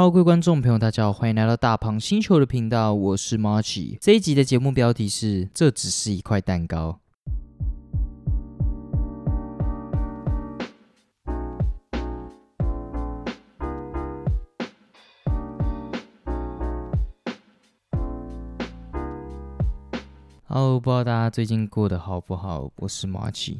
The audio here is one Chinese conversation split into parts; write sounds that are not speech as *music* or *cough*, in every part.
Hello，各位观众朋友，大家好，欢迎来到大胖星球的频道，我是 Marchi。这一集的节目标题是“这只是一块蛋糕”。Hello，不知道大家最近过得好不好？我是 Marchi。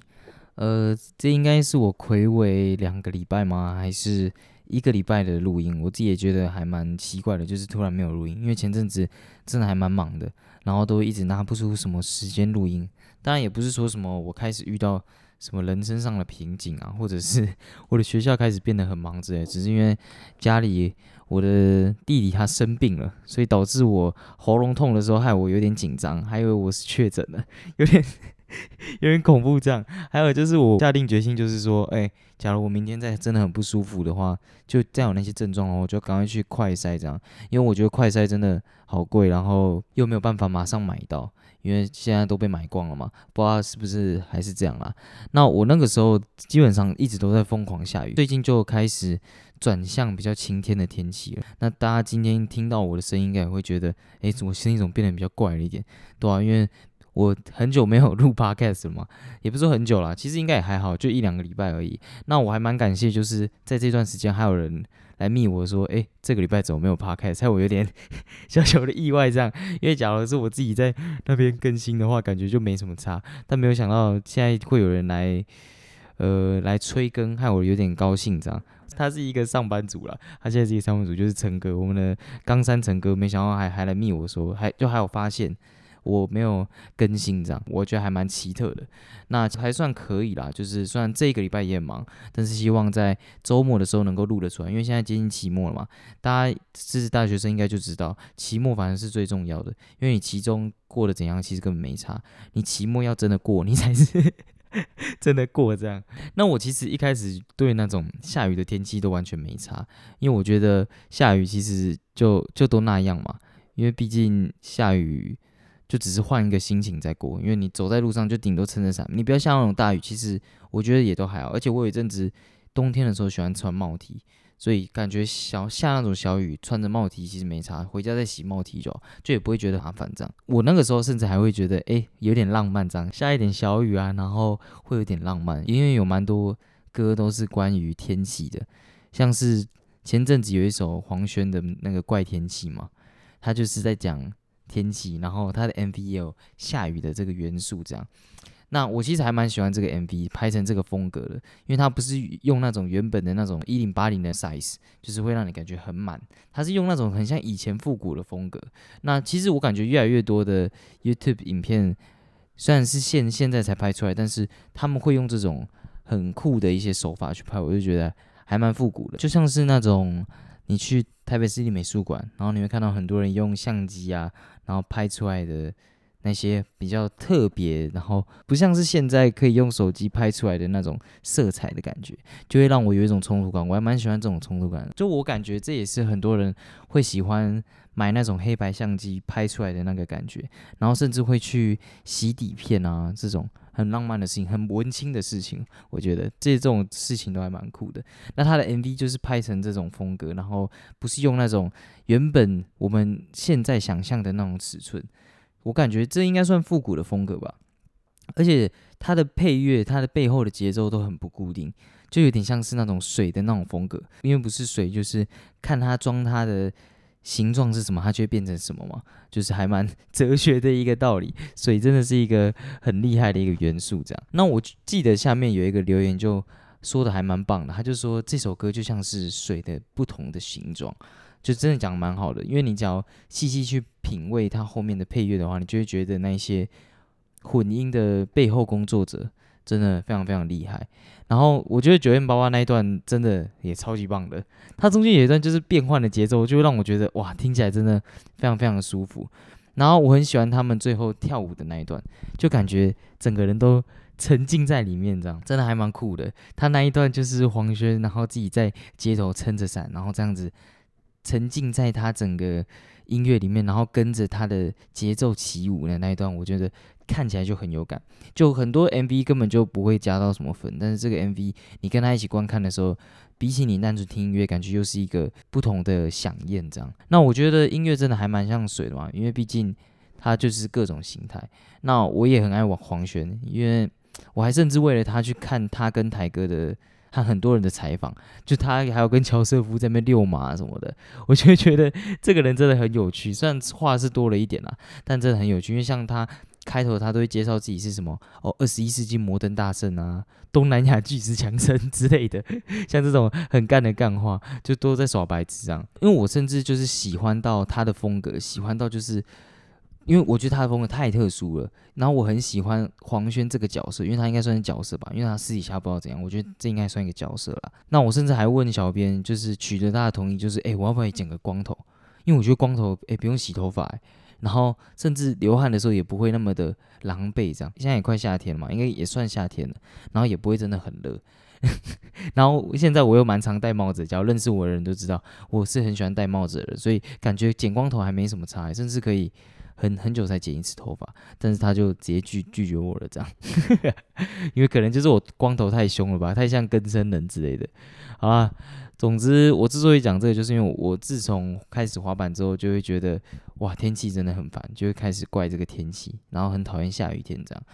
呃，这应该是我暌违两个礼拜吗？还是一个礼拜的录音？我自己也觉得还蛮奇怪的，就是突然没有录音，因为前阵子真的还蛮忙的，然后都一直拿不出什么时间录音。当然也不是说什么我开始遇到什么人生上的瓶颈啊，或者是 *laughs* 我的学校开始变得很忙之类，只是因为家里我的弟弟他生病了，所以导致我喉咙痛的时候害我有点紧张，还以为我是确诊了，有点。*laughs* 有点恐怖，这样。还有就是，我下定决心，就是说，哎，假如我明天再真的很不舒服的话，就再有那些症状哦，我就赶快去快筛，这样。因为我觉得快筛真的好贵，然后又没有办法马上买到，因为现在都被买光了嘛。不知道是不是还是这样啦。那我那个时候基本上一直都在疯狂下雨，最近就开始转向比较晴天的天气了。那大家今天听到我的声音，应该会觉得，哎，怎么声音怎么变得比较怪了一点？对啊，因为。我很久没有录 *laughs* podcast 了嘛，也不是说很久了，其实应该也还好，就一两个礼拜而已。那我还蛮感谢，就是在这段时间还有人来密我说，哎，这个礼拜怎么没有 podcast？才我有点 *laughs* 小小的意外这样，因为假如是我自己在那边更新的话，感觉就没什么差。但没有想到现在会有人来，呃，来催更，害我有点高兴这样。他是一个上班族了，他现在是一个上班族，就是陈哥，我们的冈山陈哥，没想到还还来密我说，还就还有发现。我没有更新这样，我觉得还蛮奇特的。那还算可以啦，就是虽然这个礼拜也很忙，但是希望在周末的时候能够录得出来。因为现在接近期末了嘛，大家是大学生应该就知道，期末反正是最重要的。因为你期中过得怎样，其实根本没差。你期末要真的过，你才是 *laughs* 真的过这样。那我其实一开始对那种下雨的天气都完全没差，因为我觉得下雨其实就就都那样嘛。因为毕竟下雨。就只是换一个心情在过，因为你走在路上就顶多撑着伞，你不要下那种大雨，其实我觉得也都还好。而且我有一阵子冬天的时候喜欢穿帽 T，所以感觉小下那种小雨穿着帽 T 其实没差，回家再洗帽 T 就就也不会觉得麻烦这样。我那个时候甚至还会觉得，哎，有点浪漫这样，下一点小雨啊，然后会有点浪漫，因为有蛮多歌都是关于天气的，像是前阵子有一首黄轩的那个怪天气嘛，他就是在讲。天气，然后它的 MV 也有下雨的这个元素，这样。那我其实还蛮喜欢这个 MV 拍成这个风格的，因为它不是用那种原本的那种一零八零的 size，就是会让你感觉很满。它是用那种很像以前复古的风格。那其实我感觉越来越多的 YouTube 影片，虽然是现现在才拍出来，但是他们会用这种很酷的一些手法去拍，我就觉得还蛮复古的，就像是那种。你去台北市立美术馆，然后你会看到很多人用相机啊，然后拍出来的那些比较特别，然后不像是现在可以用手机拍出来的那种色彩的感觉，就会让我有一种冲突感。我还蛮喜欢这种冲突感，就我感觉这也是很多人会喜欢买那种黑白相机拍出来的那个感觉，然后甚至会去洗底片啊这种。很浪漫的事情，很文青的事情，我觉得这这种事情都还蛮酷的。那他的 MV 就是拍成这种风格，然后不是用那种原本我们现在想象的那种尺寸，我感觉这应该算复古的风格吧。而且它的配乐，它的背后的节奏都很不固定，就有点像是那种水的那种风格，因为不是水，就是看它装它的。形状是什么，它就会变成什么嘛，就是还蛮哲学的一个道理。水真的是一个很厉害的一个元素，这样。那我记得下面有一个留言就说的还蛮棒的，他就说这首歌就像是水的不同的形状，就真的讲蛮好的。因为你只要细细去品味它后面的配乐的话，你就会觉得那些混音的背后工作者。真的非常非常厉害，然后我觉得九月八八那一段真的也超级棒的，它中间有一段就是变换的节奏，就让我觉得哇，听起来真的非常非常的舒服。然后我很喜欢他们最后跳舞的那一段，就感觉整个人都沉浸在里面，这样真的还蛮酷的。他那一段就是黄轩，然后自己在街头撑着伞，然后这样子沉浸在他整个音乐里面，然后跟着他的节奏起舞的那一段，我觉得。看起来就很有感。就很多 MV 根本就不会加到什么分，但是这个 MV 你跟他一起观看的时候，比起你单纯听音乐，感觉又是一个不同的响应。这样，那我觉得音乐真的还蛮像水的嘛，因为毕竟它就是各种形态。那我也很爱王黄轩，因为我还甚至为了他去看他跟台哥的。和很多人的采访，就他还有跟乔瑟夫在那边遛马什么的，我就觉得这个人真的很有趣。虽然话是多了一点啦，但真的很有趣。因为像他开头，他都会介绍自己是什么哦，二十一世纪摩登大圣啊，东南亚巨石强森之类的，像这种很干的干话，就都在耍白痴这样。因为我甚至就是喜欢到他的风格，喜欢到就是。因为我觉得他的风格太特殊了，然后我很喜欢黄轩这个角色，因为他应该算是角色吧，因为他私底下不知道怎样，我觉得这应该算一个角色了。那我甚至还问小编，就是取得他的同意，就是哎，我要不要剪个光头？因为我觉得光头哎不用洗头发，然后甚至流汗的时候也不会那么的狼狈这样。现在也快夏天了嘛，应该也算夏天了，然后也不会真的很热。*laughs* 然后现在我又蛮常戴帽子，只要认识我的人都知道我是很喜欢戴帽子的人，所以感觉剪光头还没什么差，甚至可以。很很久才剪一次头发，但是他就直接拒拒绝我了，这样，*laughs* 因为可能就是我光头太凶了吧，太像根生人之类的。好啦，总之我之所以讲这个，就是因为我自从开始滑板之后，就会觉得哇，天气真的很烦，就会开始怪这个天气，然后很讨厌下雨天这样。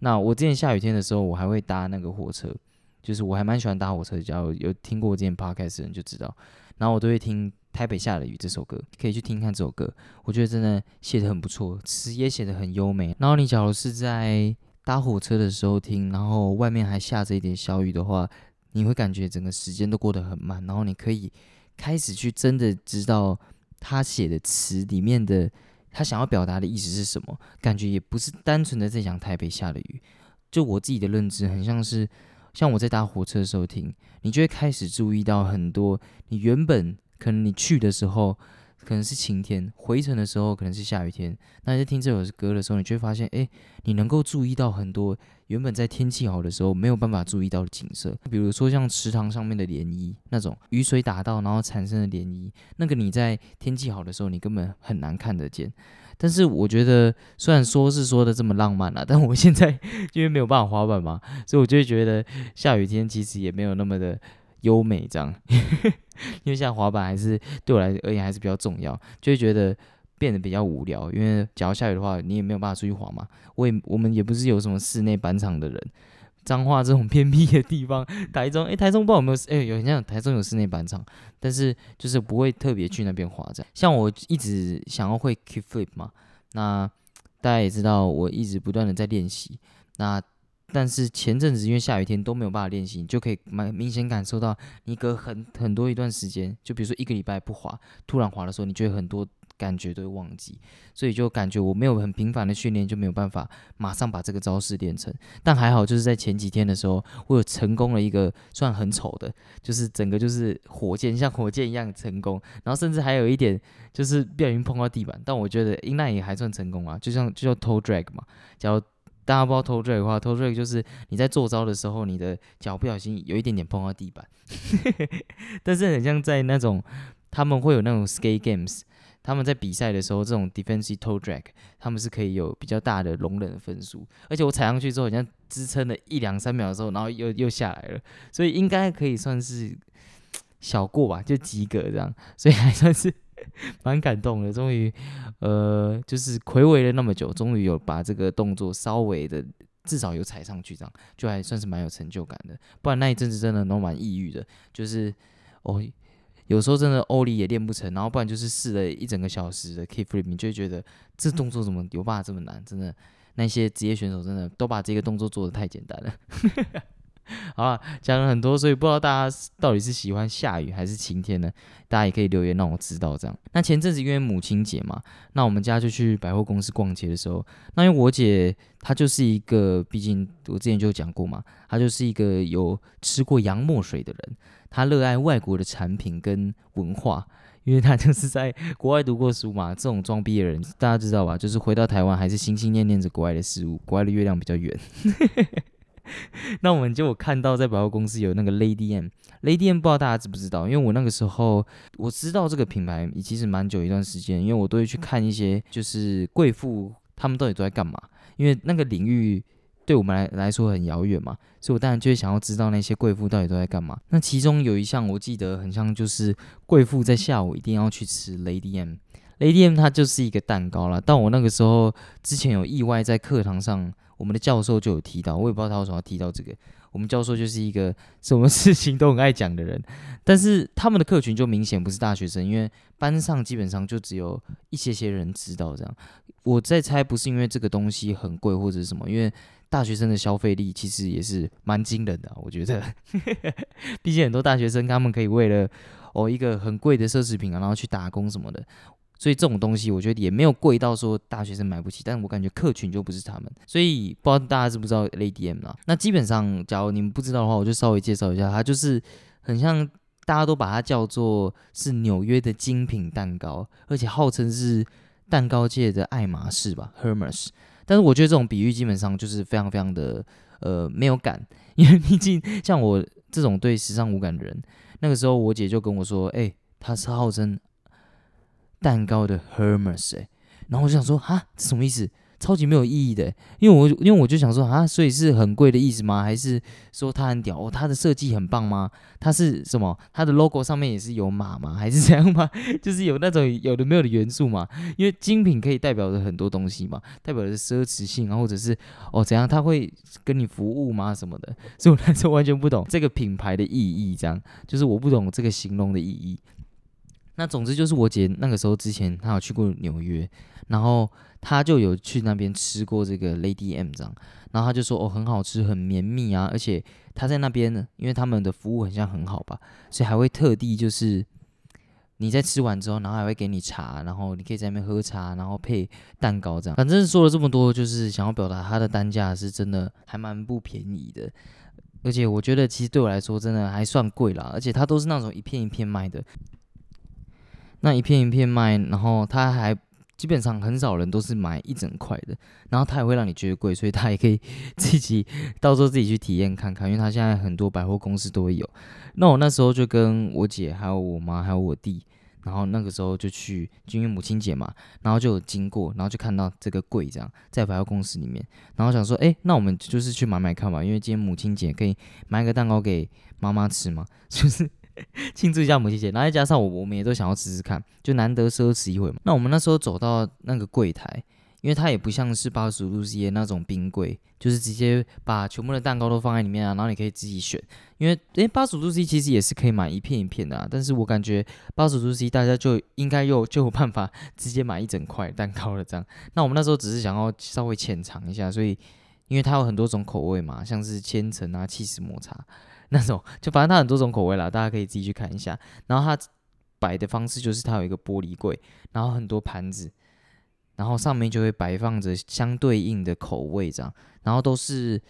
那我之前下雨天的时候，我还会搭那个火车，就是我还蛮喜欢搭火车，只要有听过我之前 podcast 的人就知道，然后我都会听。台北下的雨这首歌可以去听看这首歌，我觉得真的写的很不错，词也写的很优美。然后你假如是在搭火车的时候听，然后外面还下着一点小雨的话，你会感觉整个时间都过得很慢。然后你可以开始去真的知道他写的词里面的他想要表达的意思是什么，感觉也不是单纯的在讲台北下的雨。就我自己的认知，很像是像我在搭火车的时候听，你就会开始注意到很多你原本。可能你去的时候可能是晴天，回程的时候可能是下雨天。那你在听这首歌的时候，你就会发现，哎，你能够注意到很多原本在天气好的时候没有办法注意到的景色。比如说像池塘上面的涟漪，那种雨水打到然后产生的涟漪，那个你在天气好的时候你根本很难看得见。但是我觉得，虽然说是说的这么浪漫啊，*laughs* 但我现在 *laughs* 因为没有办法滑板嘛，所以我就会觉得下雨天其实也没有那么的。优美这样，*laughs* 因为像滑板还是对我来而言还是比较重要，就会觉得变得比较无聊。因为假如下雨的话，你也没有办法出去滑嘛。我也我们也不是有什么室内板场的人，彰化这种偏僻的地方，台中哎，*laughs* 台中不知道有没有哎，有像台中有室内板场，但是就是不会特别去那边滑这样。像我一直想要会 keep flip 嘛，那大家也知道，我一直不断的在练习，那。但是前阵子因为下雨天都没有办法练习，你就可以蛮明显感受到，你隔很很多一段时间，就比如说一个礼拜不滑，突然滑的时候，你就会很多感觉都会忘记，所以就感觉我没有很频繁的训练，就没有办法马上把这个招式练成。但还好，就是在前几天的时候，我有成功了一个算很丑的，就是整个就是火箭像火箭一样成功，然后甚至还有一点就是不小心碰到地板，但我觉得应该也还算成功啊，就像就叫 toe drag 嘛，假如。大家不知道偷追的话，偷追就是你在做招的时候，你的脚不小心有一点点碰到地板。*laughs* 但是很像在那种他们会有那种 skate games，他们在比赛的时候，这种 defensive toe drag，他们是可以有比较大的容忍的分数。而且我踩上去之后，好像支撑了一两三秒的时候，然后又又下来了，所以应该可以算是小过吧，就及格这样，所以还算是。蛮感动的，终于，呃，就是魁违了那么久，终于有把这个动作稍微的，至少有踩上去，这样就还算是蛮有成就感的。不然那一阵子真的都蛮抑郁的，就是哦，有时候真的欧里也练不成，然后不然就是试了一整个小时的 keep flip，你就觉得这动作怎么有办法这么难？真的，那些职业选手真的都把这个动作做的太简单了。*laughs* 好了，讲了很多，所以不知道大家到底是喜欢下雨还是晴天呢？大家也可以留言让我知道。这样，那前阵子因为母亲节嘛，那我们家就去百货公司逛街的时候，那因为我姐她就是一个，毕竟我之前就讲过嘛，她就是一个有吃过洋墨水的人，她热爱外国的产品跟文化，因为她就是 *laughs* 在国外读过书嘛。这种装逼的人，大家知道吧？就是回到台湾还是心心念念着国外的事物，国外的月亮比较圆。*laughs* *laughs* 那我们就看到在百货公司有那个 Lady M，Lady M 不知道大家知不知道？因为我那个时候我知道这个品牌，其实蛮久一段时间，因为我都会去看一些就是贵妇。他们到底都在干嘛，因为那个领域对我们来来说很遥远嘛，所以我当然就会想要知道那些贵妇到底都在干嘛。那其中有一项我记得很像，就是贵妇在下午一定要去吃 Lady M，Lady M 它就是一个蛋糕啦。但我那个时候之前有意外在课堂上，我们的教授就有提到，我也不知道他为什么要提到这个。我们教授就是一个什么事情都很爱讲的人，但是他们的客群就明显不是大学生，因为班上基本上就只有一些些人知道这样。我在猜不是因为这个东西很贵或者什么，因为大学生的消费力其实也是蛮惊人的，我觉得。*laughs* 毕竟很多大学生他们可以为了哦一个很贵的奢侈品啊，然后去打工什么的。所以这种东西，我觉得也没有贵到说大学生买不起，但是我感觉客群就不是他们。所以不知道大家知不知道 Lady M 啦？那基本上，假如你们不知道的话，我就稍微介绍一下，它就是很像大家都把它叫做是纽约的精品蛋糕，而且号称是蛋糕界的爱马仕吧，Hermes。但是我觉得这种比喻基本上就是非常非常的呃没有感，*laughs* 因为毕竟像我这种对时尚无感的人，那个时候我姐就跟我说，哎，它是号称。蛋糕的 Hermes 哎，然后我就想说哈，这什么意思？超级没有意义的，因为我因为我就想说啊，所以是很贵的意思吗？还是说它很屌哦？它的设计很棒吗？它是什么？它的 logo 上面也是有马吗？还是这样吗？*laughs* 就是有那种有的没有的元素嘛？因为精品可以代表着很多东西嘛，代表着奢侈性啊，或者是哦怎样？它会跟你服务吗？什么的？*laughs* 所以我那时候完全不懂这个品牌的意义，这样就是我不懂这个形容的意义。那总之就是我姐那个时候之前她有去过纽约，然后她就有去那边吃过这个 Lady M 这样，然后她就说哦很好吃很绵密啊，而且她在那边呢，因为他们的服务很像很好吧，所以还会特地就是你在吃完之后，然后还会给你茶，然后你可以在那边喝茶，然后配蛋糕这样。反正说了这么多，就是想要表达它的单价是真的还蛮不便宜的，而且我觉得其实对我来说真的还算贵啦，而且它都是那种一片一片卖的。那一片一片卖，然后他还基本上很少人都是买一整块的，然后他也会让你觉得贵，所以他也可以自己到时候自己去体验看看，因为他现在很多百货公司都会有。那我那时候就跟我姐还有我妈还有我弟，然后那个时候就去，就因为母亲节嘛，然后就有经过，然后就看到这个柜这样在百货公司里面，然后想说，哎，那我们就是去买买看吧，因为今天母亲节可以买个蛋糕给妈妈吃嘛，就是。*laughs* 庆祝一下母亲节，然后再加上我，我们也都想要吃吃看，就难得奢侈一回嘛。那我们那时候走到那个柜台，因为它也不像是八十五度 C 的那种冰柜，就是直接把全部的蛋糕都放在里面啊，然后你可以自己选。因为诶，八十五度 C 其实也是可以买一片一片的啊，但是我感觉八十五度 C 大家就应该有就有办法直接买一整块蛋糕了这样。那我们那时候只是想要稍微浅尝一下，所以因为它有很多种口味嘛，像是千层啊、气死抹茶。那种就反正它很多种口味啦，大家可以自己去看一下。然后它摆的方式就是它有一个玻璃柜，然后很多盘子，然后上面就会摆放着相对应的口味这样，然后都是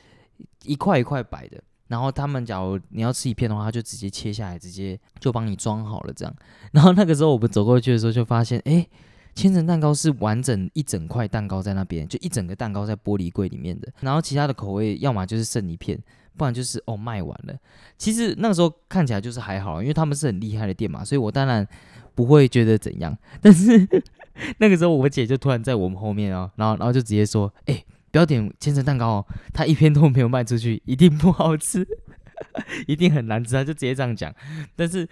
一块一块摆的。然后他们假如你要吃一片的话，他就直接切下来，直接就帮你装好了这样。然后那个时候我们走过去的时候，就发现哎，千层蛋糕是完整一整块蛋糕在那边，就一整个蛋糕在玻璃柜里面的。然后其他的口味要么就是剩一片。不然就是哦卖完了，其实那个时候看起来就是还好，因为他们是很厉害的店嘛，所以我当然不会觉得怎样。*laughs* 但是那个时候我姐就突然在我们后面哦，然后然后就直接说：“哎，不要点千层蛋糕哦，它一片都没有卖出去，一定不好吃。*laughs* ”一定很难吃，他就直接这样讲。但是，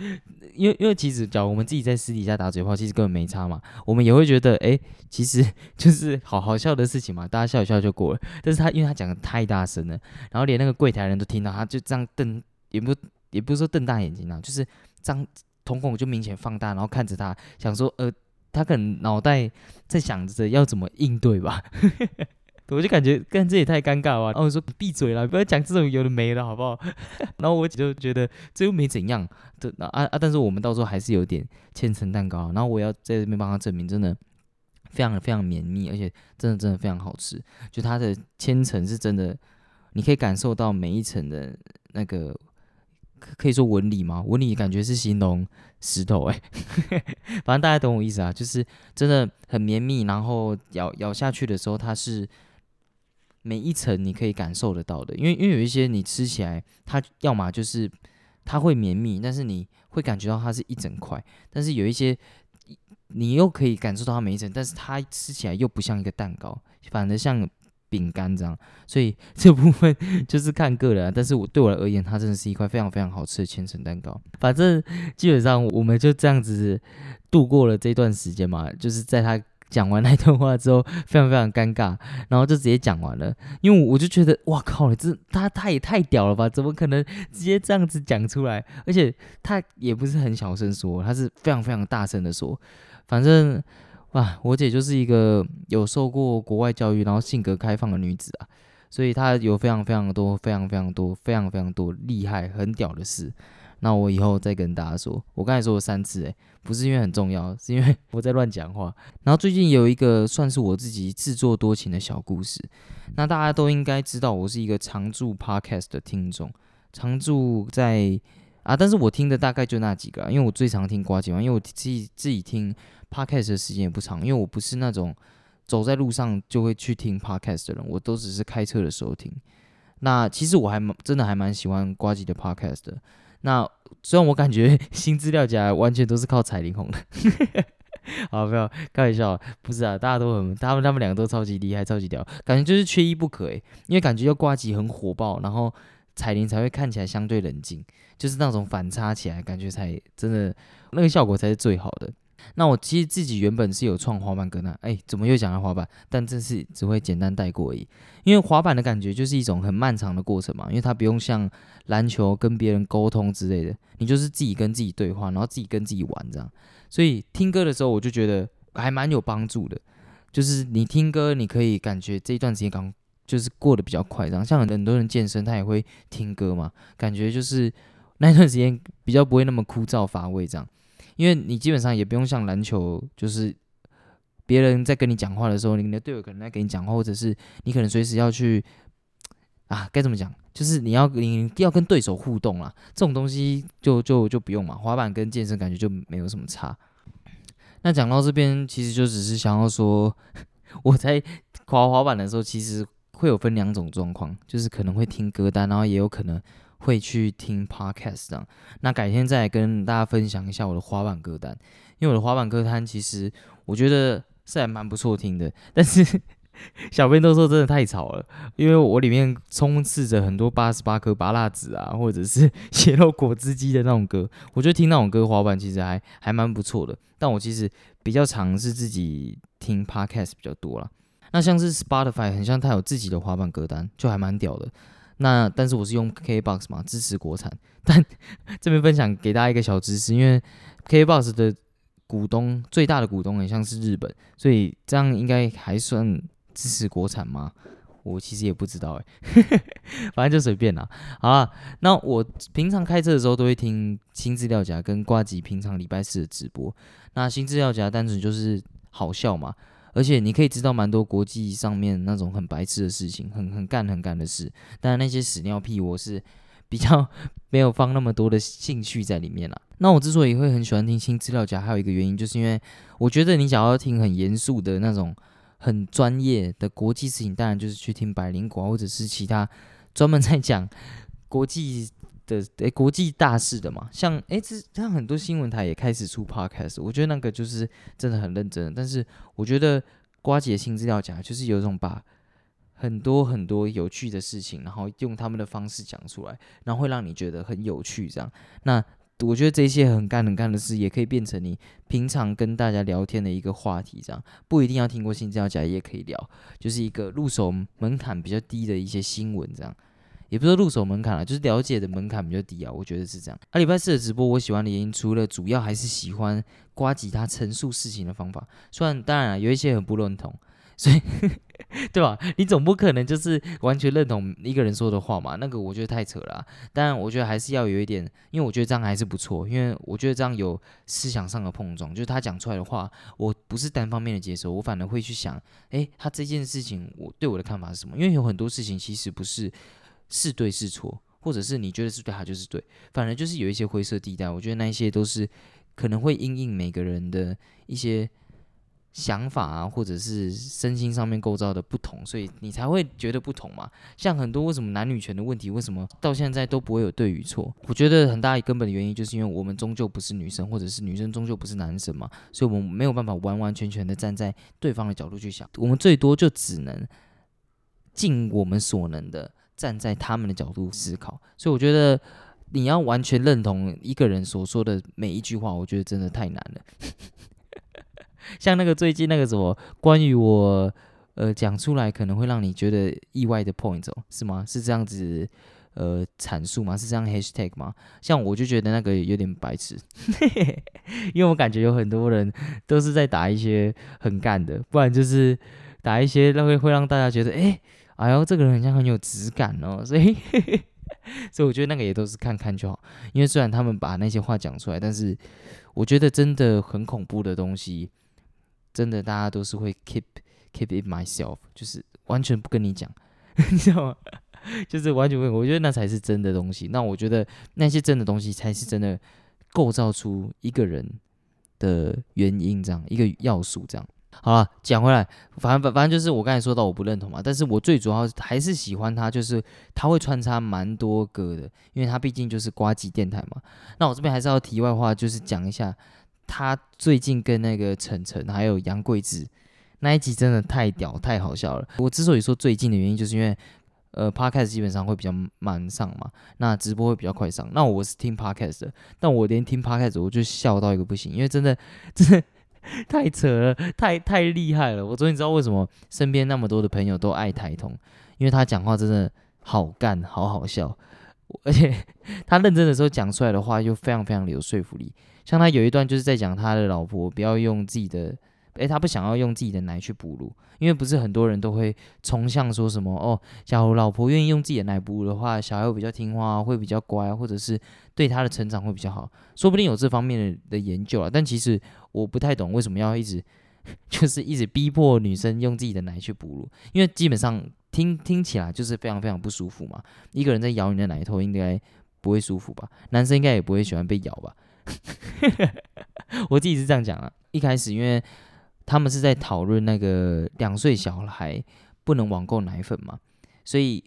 因为因为其实，假如我们自己在私底下打嘴炮，其实根本没差嘛。我们也会觉得，哎，其实 *laughs* 就是好好笑的事情嘛，大家笑一笑就过了。但是他因为他讲的太大声了，然后连那个柜台人都听到，他就这样瞪，也不也不是说瞪大眼睛啊，就是张瞳孔就明显放大，然后看着他，想说，呃，他可能脑袋在想着要怎么应对吧。我就感觉，干这也太尴尬了。然后我说闭嘴了，不要讲这种有的没的，好不好？*laughs* 然后我姐就觉得这又没怎样的啊啊！但是我们到时候还是有点千层蛋糕。然后我要在这边帮他证明，真的非常非常绵密，而且真的真的非常好吃。就它的千层是真的，你可以感受到每一层的那个，可以说纹理吗？纹理感觉是形容石头哎，*laughs* 反正大家懂我意思啊，就是真的很绵密，然后咬咬下去的时候，它是。每一层你可以感受得到的，因为因为有一些你吃起来，它要么就是它会绵密，但是你会感觉到它是一整块，但是有一些你又可以感受到它每一层，但是它吃起来又不像一个蛋糕，反而像饼干这样。所以这部分 *laughs* 就是看个人，但是我对我而言，它真的是一块非常非常好吃的千层蛋糕。反正基本上我们就这样子度过了这段时间嘛，就是在它。讲完那段话之后，非常非常尴尬，然后就直接讲完了。因为我就觉得，哇靠，这他他也太屌了吧？怎么可能直接这样子讲出来？而且他也不是很小声说，他是非常非常大声的说。反正，哇，我姐就是一个有受过国外教育，然后性格开放的女子啊，所以她有非常非常多、非常非常多、非常非常多厉害、很屌的事。那我以后再跟大家说，我刚才说了三次，诶，不是因为很重要，是因为 *laughs* 我在乱讲话。然后最近有一个算是我自己自作多情的小故事。那大家都应该知道，我是一个常驻 podcast 的听众，常驻在啊，但是我听的大概就那几个，因为我最常听瓜姐嘛，因为我自己自己听 podcast 的时间也不长，因为我不是那种走在路上就会去听 podcast 的人，我都只是开车的时候听。那其实我还蛮真的还蛮喜欢瓜吉的 podcast 的。那虽然我感觉 *laughs* 新资料夹完全都是靠彩铃红的，*laughs* 好不要开玩笑，不是啊，大家都很，他们他们两个都超级厉害，超级屌，感觉就是缺一不可诶，因为感觉要挂机很火爆，然后彩铃才会看起来相对冷静，就是那种反差起来，感觉才真的那个效果才是最好的。那我其实自己原本是有创滑板歌呢，哎，怎么又讲到滑板？但这次只会简单带过而已，因为滑板的感觉就是一种很漫长的过程嘛，因为它不用像篮球跟别人沟通之类的，你就是自己跟自己对话，然后自己跟自己玩这样。所以听歌的时候，我就觉得还蛮有帮助的，就是你听歌，你可以感觉这一段时间刚就是过得比较快，这样。像很多人健身，他也会听歌嘛，感觉就是那段时间比较不会那么枯燥乏味这样。因为你基本上也不用像篮球，就是别人在跟你讲话的时候，你的队友可能在跟你讲话，或者是你可能随时要去啊，该怎么讲？就是你要你要跟对手互动啦，这种东西就就就不用嘛。滑板跟健身感觉就没有什么差。那讲到这边，其实就只是想要说，*laughs* 我在滑滑板的时候，其实会有分两种状况，就是可能会听歌单，然后也有可能。会去听 podcast 这样，那改天再来跟大家分享一下我的滑板歌单，因为我的滑板歌单其实我觉得是还蛮不错听的，但是小编都说真的太吵了，因为我里面充斥着很多八十八颗拔蜡子啊，或者是 *laughs* 血肉果汁机的那种歌，我觉得听那种歌滑板其实还还蛮不错的，但我其实比较尝试自己听 podcast 比较多了，那像是 Spotify 很像它有自己的滑板歌单，就还蛮屌的。那但是我是用 KBox 嘛，支持国产。但 *laughs* 这边分享给大家一个小知识，因为 KBox 的股东最大的股东很像是日本，所以这样应该还算支持国产吗？我其实也不知道哎，*laughs* 反正就随便啦。好，那我平常开车的时候都会听新资料夹跟挂机，平常礼拜四的直播。那新资料夹单纯就是好笑嘛。而且你可以知道蛮多国际上面那种很白痴的事情，很很干很干的事。但那些屎尿屁我是比较 *laughs* 没有放那么多的兴趣在里面啦。那我之所以会很喜欢听新资料夹，还有一个原因就是因为我觉得你想要听很严肃的那种很专业的国际事情，当然就是去听百灵果或者是其他专门在讲国际。的诶，国际大事的嘛，像诶，这像很多新闻台也开始出 podcast，我觉得那个就是真的很认真。但是我觉得瓜姐新资料讲，就是有一种把很多很多有趣的事情，然后用他们的方式讲出来，然后会让你觉得很有趣。这样，那我觉得这些很干很干的事，也可以变成你平常跟大家聊天的一个话题。这样，不一定要听过新资料讲，也可以聊，就是一个入手门槛比较低的一些新闻这样。也不是入手门槛了，就是了解的门槛比较低啊，我觉得是这样。啊，礼拜四的直播，我喜欢的原因除了主要还是喜欢瓜吉他陈述事情的方法，虽然当然有一些很不认同，所以 *laughs* 对吧？你总不可能就是完全认同一个人说的话嘛，那个我觉得太扯了。当然，我觉得还是要有一点，因为我觉得这样还是不错，因为我觉得这样有思想上的碰撞，就是他讲出来的话，我不是单方面的接受，我反而会去想，诶，他这件事情我对我的看法是什么？因为有很多事情其实不是。是对是错，或者是你觉得是对，他就是对，反而就是有一些灰色地带。我觉得那一些都是可能会因应每个人的一些想法啊，或者是身心上面构造的不同，所以你才会觉得不同嘛。像很多为什么男女权的问题，为什么到现在都不会有对与错？我觉得很大一根本的原因，就是因为我们终究不是女生，或者是女生终究不是男生嘛，所以我们没有办法完完全全的站在对方的角度去想，我们最多就只能尽我们所能的站在他们的角度思考。所以我觉得你要完全认同一个人所说的每一句话，我觉得真的太难了。像那个最近那个什么关于我呃讲出来可能会让你觉得意外的 point 哦，是吗？是这样子呃阐述吗？是这样 hashtag 吗？像我就觉得那个有点白痴，*laughs* 因为我感觉有很多人都是在打一些很干的，不然就是打一些那会会让大家觉得哎哎呦这个人好像很有质感哦，所以 *laughs* 所以我觉得那个也都是看看就好，因为虽然他们把那些话讲出来，但是我觉得真的很恐怖的东西。真的，大家都是会 keep keep it myself，就是完全不跟你讲，*laughs* 你知道吗？就是完全不，我觉得那才是真的东西。那我觉得那些真的东西才是真的构造出一个人的原因，这样一个要素。这样好了，讲回来，反正反正就是我刚才说到我不认同嘛，但是我最主要还是喜欢他，就是他会穿插蛮多歌的，因为他毕竟就是瓜机电台嘛。那我这边还是要题外话，就是讲一下。他最近跟那个晨晨还有杨贵志那一集真的太屌太好笑了。我之所以说最近的原因，就是因为呃，podcast 基本上会比较慢上嘛，那直播会比较快上。那我是听 podcast 的，但我连听 podcast 我就笑到一个不行，因为真的真的太扯了，太太厉害了。我终于知道为什么身边那么多的朋友都爱台通，因为他讲话真的好干，好好笑，而且他认真的时候讲出来的话又非常非常的有说服力。像他有一段就是在讲他的老婆不要用自己的，诶，他不想要用自己的奶去哺乳，因为不是很多人都会崇向说什么哦，假如老婆愿意用自己的奶哺乳的话，小孩会比较听话，会比较乖，或者是对他的成长会比较好，说不定有这方面的的研究啊。但其实我不太懂为什么要一直 *laughs* 就是一直逼迫女生用自己的奶去哺乳，因为基本上听听起来就是非常非常不舒服嘛。一个人在咬你的奶头，应该不会舒服吧？男生应该也不会喜欢被咬吧？*laughs* 我自己是这样讲啊，一开始因为他们是在讨论那个两岁小孩不能网购奶粉嘛，所以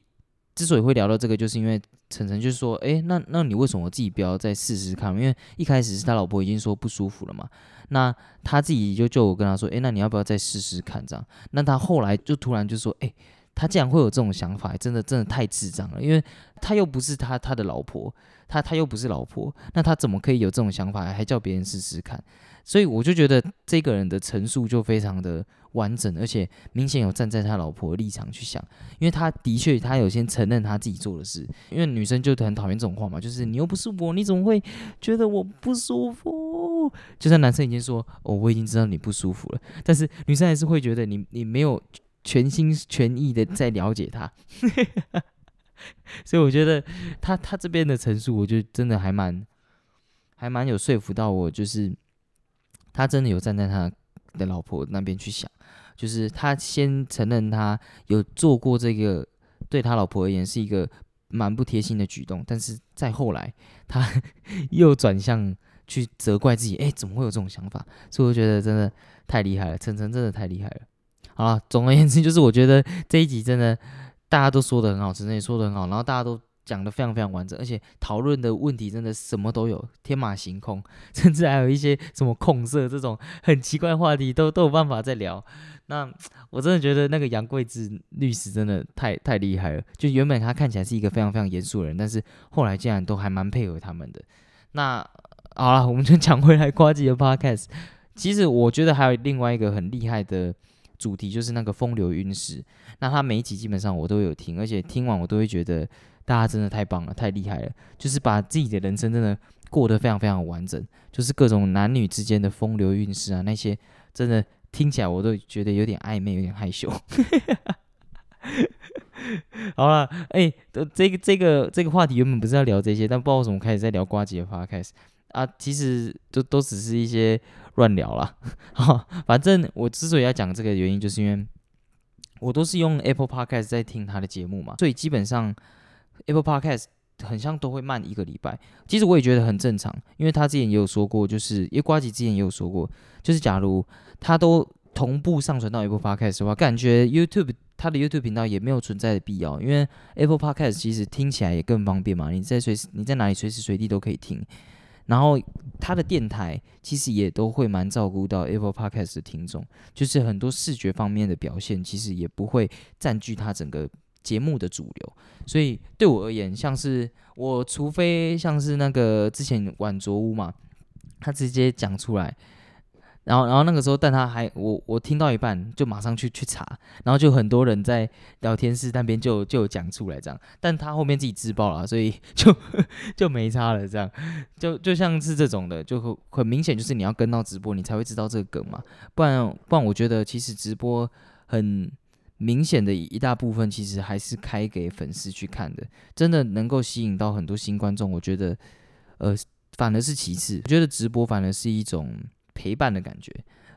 之所以会聊到这个，就是因为晨晨就说：“哎，那那你为什么自己不要再试试看？因为一开始是他老婆已经说不舒服了嘛，那他自己就就我跟他说：，哎，那你要不要再试试看？这样，那他后来就突然就说：，哎。”他竟然会有这种想法，真的真的太智障了。因为他又不是他他的老婆，他他又不是老婆，那他怎么可以有这种想法，还叫别人试试看？所以我就觉得这个人的陈述就非常的完整，而且明显有站在他老婆的立场去想。因为他的确，他有先承认他自己做的事。因为女生就很讨厌这种话嘛，就是你又不是我，你怎么会觉得我不舒服？就算男生已经说哦，我已经知道你不舒服了，但是女生还是会觉得你你没有。全心全意的在了解他，*laughs* 所以我觉得他他这边的陈述，我觉得真的还蛮还蛮有说服到我，就是他真的有站在他的老婆那边去想，就是他先承认他有做过这个对他老婆而言是一个蛮不贴心的举动，但是再后来他 *laughs* 又转向去责怪自己，哎，怎么会有这种想法？所以我觉得真的太厉害了，晨晨真的太厉害了。好了，总而言之，就是我觉得这一集真的大家都说的很好，真的也说的很好，然后大家都讲的非常非常完整，而且讨论的问题真的什么都有，天马行空，甚至还有一些什么控色这种很奇怪话题都都有办法在聊。那我真的觉得那个杨贵志律师真的太太厉害了，就原本他看起来是一个非常非常严肃的人，但是后来竟然都还蛮配合他们的。那好了，我们就讲回来瓜吉的 podcast，其实我觉得还有另外一个很厉害的。主题就是那个风流韵事，那他每一集基本上我都有听，而且听完我都会觉得大家真的太棒了，太厉害了，就是把自己的人生真的过得非常非常完整，就是各种男女之间的风流韵事啊，那些真的听起来我都觉得有点暧昧，有点害羞。*laughs* 好了，哎，这个这个这个话题原本不是要聊这些，但不知道为什么开始在聊瓜姐的话开始啊，其实都都只是一些。乱聊了，*laughs* 哈，反正我之所以要讲这个原因，就是因为我都是用 Apple Podcast 在听他的节目嘛，所以基本上 Apple Podcast 很像都会慢一个礼拜。其实我也觉得很正常，因为他之前也有说过，就是因为瓜吉之前也有说过，就是假如他都同步上传到 Apple Podcast 的话，感觉 YouTube 它的 YouTube 频道也没有存在的必要，因为 Apple Podcast 其实听起来也更方便嘛，你在随时你在哪里随时随地都可以听。然后他的电台其实也都会蛮照顾到 Apple Podcast 的听众，就是很多视觉方面的表现，其实也不会占据他整个节目的主流。所以对我而言，像是我除非像是那个之前晚卓屋嘛，他直接讲出来。然后，然后那个时候，但他还我我听到一半就马上去去查，然后就很多人在聊天室那边就就有讲出来这样，但他后面自己自爆了，所以 *laughs* 就 *laughs* 就没差了，这样。就就像是这种的，就很明显就是你要跟到直播，你才会知道这个梗嘛，不然不然我觉得其实直播很明显的一大部分其实还是开给粉丝去看的，真的能够吸引到很多新观众，我觉得呃反而是其次，我觉得直播反而是一种。陪伴的感觉，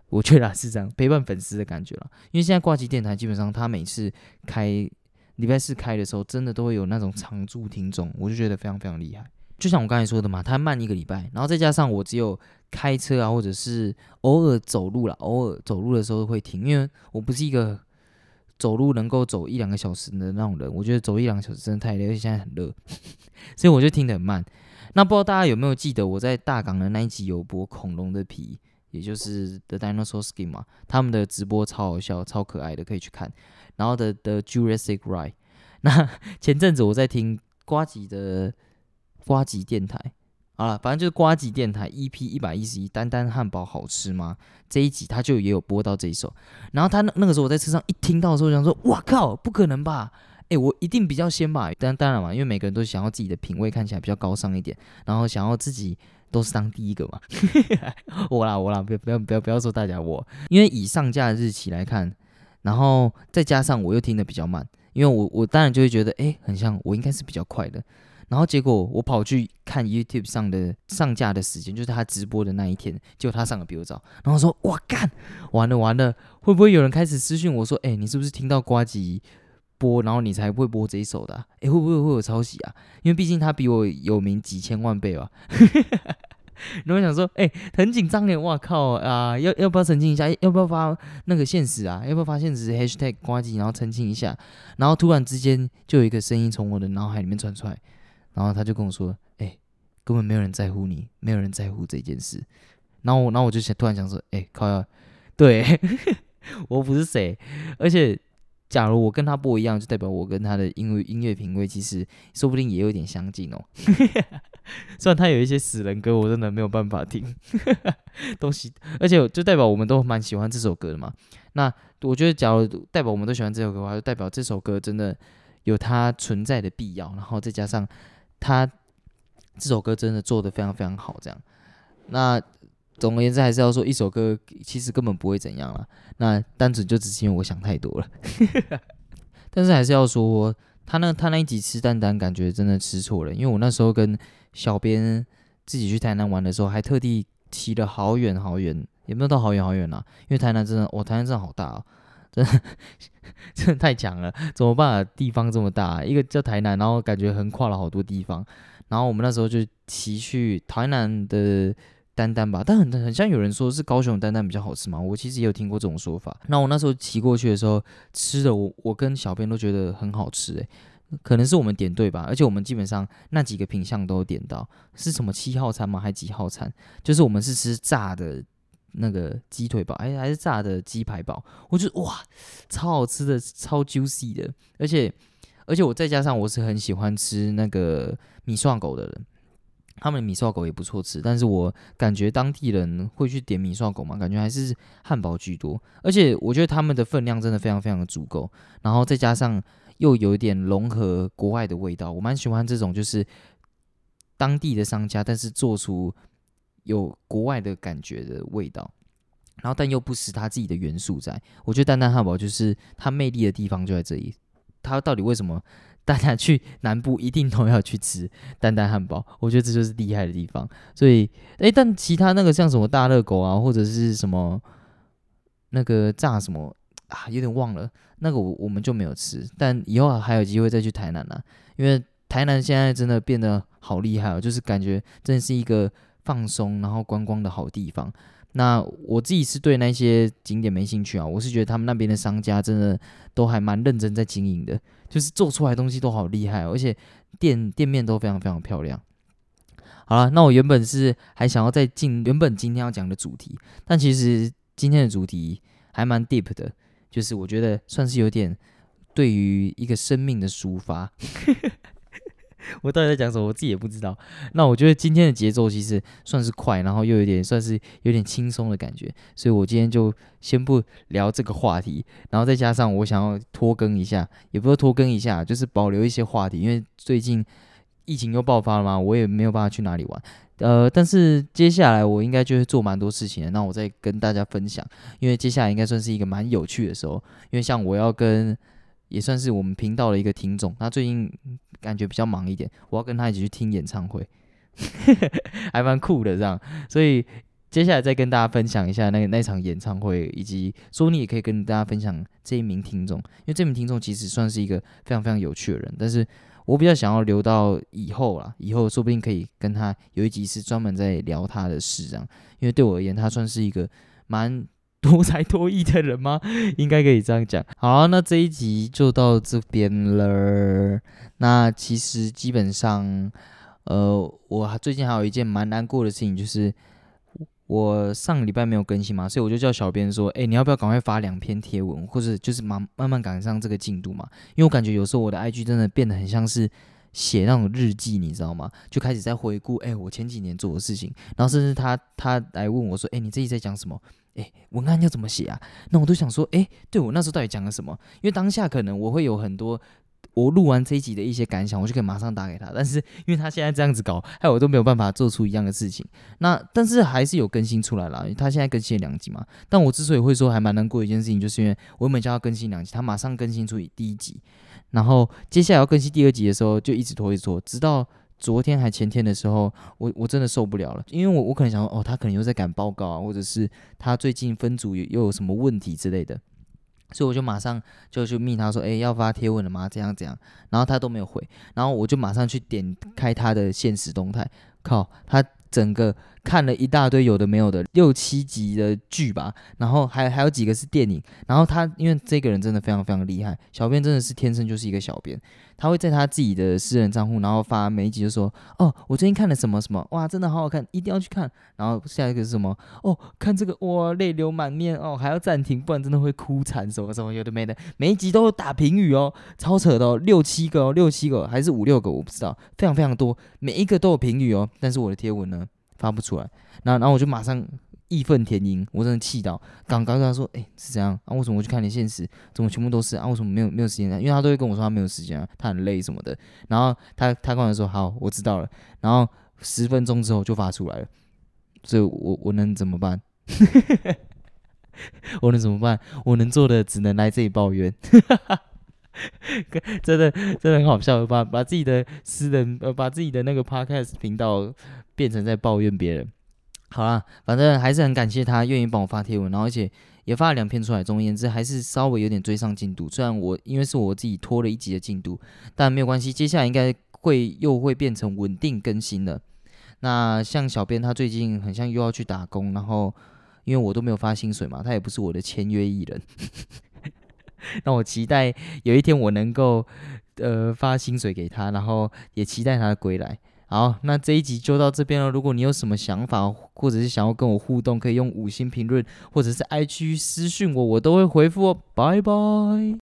我觉得是这样，陪伴粉丝的感觉了。因为现在挂机电台基本上，他每次开礼拜四开的时候，真的都会有那种常驻听众，我就觉得非常非常厉害。就像我刚才说的嘛，他慢一个礼拜，然后再加上我只有开车啊，或者是偶尔走路了，偶尔走路的时候会听，因为我不是一个走路能够走一两个小时的那种人，我觉得走一两个小时真的太累，而且现在很热，*laughs* 所以我就听得很慢。那不知道大家有没有记得我在大港的那一集有播恐龙的皮？也就是 The Dinosaur Skin 嘛，他们的直播超好笑、超可爱的，可以去看。然后的 The Jurassic Ride，*laughs* 那前阵子我在听瓜吉的瓜吉电台，好了，反正就是瓜吉电台 EP 一百一十一，丹丹汉堡好吃吗？这一集他就也有播到这一首。然后他那那个时候我在车上一听到的时候，想说：哇靠，不可能吧？诶，我一定比较先吧。但当然嘛，因为每个人都想要自己的品味看起来比较高尚一点，然后想要自己。都是当第一个嘛，*laughs* 我啦我啦，不要不要不要不要说大家我，因为以上架日期来看，然后再加上我又听的比较慢，因为我我当然就会觉得哎，很像我应该是比较快的，然后结果我跑去看 YouTube 上的上架的时间，就是他直播的那一天，结果他上的比我早，然后说哇干，完了完了，会不会有人开始私讯我说，哎，你是不是听到瓜吉？播，然后你才会播这一首的，诶，会不会会有抄袭啊？因为毕竟他比我有名几千万倍吧。*laughs* 然后想说，哎，很紧张耶，哇靠啊，要要不要澄清一下？要不要发那个现实啊？要不要发现实？#hashtag 关机，然后澄清一下。然后突然之间就有一个声音从我的脑海里面传出来，然后他就跟我说，哎，根本没有人在乎你，没有人在乎这件事。然后我，然后我就想突然想说，哎，靠呀，对 *laughs* 我不是谁，而且。假如我跟他不一样，就代表我跟他的音乐音乐品味其实说不定也有点相近哦。*laughs* 虽然他有一些死人歌，我真的没有办法听 *laughs* 东西，而且就代表我们都蛮喜欢这首歌的嘛。那我觉得，假如代表我们都喜欢这首歌的话，就代表这首歌真的有它存在的必要。然后再加上他这首歌真的做的非常非常好，这样那。总而言之，还是要说一首歌其实根本不会怎样了。那单纯就只是因为我想太多了。*laughs* 但是还是要说，他那他那一集吃蛋蛋，感觉真的吃错了。因为我那时候跟小编自己去台南玩的时候，还特地骑了好远好远，也没有到好远好远啦。因为台南真的，我台南真的好大哦，*laughs* 真的 *laughs* 真的太强了。怎么办？地方这么大，一个叫台南，然后感觉横跨了好多地方。然后我们那时候就骑去台南的。丹丹吧，但很很像有人说是高雄丹丹比较好吃嘛，我其实也有听过这种说法。那我那时候骑过去的时候吃的，我我跟小编都觉得很好吃诶，可能是我们点对吧？而且我们基本上那几个品相都点到，是什么七号餐吗？还几号餐？就是我们是吃炸的那个鸡腿堡，哎，还是炸的鸡排堡？我觉得哇，超好吃的，超 juicy 的，而且而且我再加上我是很喜欢吃那个米蒜狗的人。他们的米烧狗也不错吃，但是我感觉当地人会去点米烧狗嘛，感觉还是汉堡居多。而且我觉得他们的分量真的非常非常的足够，然后再加上又有一点融合国外的味道，我蛮喜欢这种就是当地的商家，但是做出有国外的感觉的味道，然后但又不失他自己的元素在。我觉得蛋蛋汉堡就是它魅力的地方就在这里，它到底为什么？大家去南部一定都要去吃丹丹汉堡，我觉得这就是厉害的地方。所以，诶，但其他那个像什么大热狗啊，或者是什么那个炸什么啊，有点忘了，那个我我们就没有吃。但以后还有机会再去台南呢，因为台南现在真的变得好厉害哦，就是感觉真的是一个放松然后观光的好地方。那我自己是对那些景点没兴趣啊，我是觉得他们那边的商家真的都还蛮认真在经营的，就是做出来东西都好厉害，而且店店面都非常非常漂亮。好了，那我原本是还想要再进原本今天要讲的主题，但其实今天的主题还蛮 deep 的，就是我觉得算是有点对于一个生命的抒发。*laughs* 我到底在讲什么？我自己也不知道。那我觉得今天的节奏其实算是快，然后又有点算是有点轻松的感觉，所以我今天就先不聊这个话题，然后再加上我想要拖更一下，也不是拖更一下，就是保留一些话题，因为最近疫情又爆发了嘛，我也没有办法去哪里玩。呃，但是接下来我应该就会做蛮多事情的，那我再跟大家分享，因为接下来应该算是一个蛮有趣的时候，因为像我要跟。也算是我们频道的一个听众，他最近感觉比较忙一点，我要跟他一起去听演唱会，*laughs* 还蛮酷的这样。所以接下来再跟大家分享一下那那场演唱会，以及说你也可以跟大家分享这一名听众，因为这名听众其实算是一个非常非常有趣的人，但是我比较想要留到以后啦，以后说不定可以跟他有一集是专门在聊他的事这样，因为对我而言，他算是一个蛮。多才多艺的人吗？*laughs* 应该可以这样讲。好，那这一集就到这边了。那其实基本上，呃，我最近还有一件蛮难过的事情，就是我上个礼拜没有更新嘛，所以我就叫小编说：“哎，你要不要赶快发两篇贴文，或者就是慢慢慢赶上这个进度嘛？”因为我感觉有时候我的 IG 真的变得很像是写那种日记，你知道吗？就开始在回顾，哎，我前几年做的事情，然后甚至他他来问我说：“哎，你这己在讲什么？”哎，文案要怎么写啊？那我都想说，哎，对我那时候到底讲了什么？因为当下可能我会有很多我录完这一集的一些感想，我就可以马上打给他。但是因为他现在这样子搞，害我都没有办法做出一样的事情。那但是还是有更新出来了，他现在更新了两集嘛。但我之所以会说还蛮难过一件事情，就是因为我原本叫他更新两集，他马上更新出第一集，然后接下来要更新第二集的时候，就一直拖一拖，直到。昨天还前天的时候，我我真的受不了了，因为我我可能想说，哦，他可能又在赶报告啊，或者是他最近分组又有什么问题之类的，所以我就马上就去密他说，哎，要发贴文了吗？这样这样，然后他都没有回，然后我就马上去点开他的现实动态，靠，他整个。看了一大堆有的没有的六七集的剧吧，然后还还有几个是电影。然后他因为这个人真的非常非常厉害，小编真的是天生就是一个小编，他会在他自己的私人账户，然后发每一集就说：“哦，我最近看了什么什么，哇，真的好好看，一定要去看。”然后下一个是什么？哦，看这个哇，泪流满面哦，还要暂停，不然真的会哭惨什么什么有的没的，每一集都有打评语哦，超扯的哦，六七个哦，六七个还是五六个我不知道，非常非常多，每一个都有评语哦。但是我的贴文呢？发不出来，那然后我就马上义愤填膺，我真的气到，刚刚跟他说，哎，是这样啊？为什么我去看你现实，怎么全部都是啊？为什么没有没有时间啊？因为他都会跟我说他没有时间啊，他很累什么的。然后他他跟我说，好，我知道了。然后十分钟之后就发出来了，所以我我能怎么办？*laughs* 我能怎么办？我能做的只能来这里抱怨。*laughs* 真的真的很好笑，把把自己的私人呃，把自己的那个 podcast 频道变成在抱怨别人。好啦，反正还是很感谢他愿意帮我发贴文，然后而且也发了两篇出来。总而言之，还是稍微有点追上进度。虽然我因为是我自己拖了一集的进度，但没有关系，接下来应该会又会变成稳定更新了。那像小编他最近很像又要去打工，然后因为我都没有发薪水嘛，他也不是我的签约艺人。让我期待有一天我能够，呃，发薪水给他，然后也期待他的归来。好，那这一集就到这边了。如果你有什么想法，或者是想要跟我互动，可以用五星评论或者是 IG 私信我，我都会回复哦。拜拜。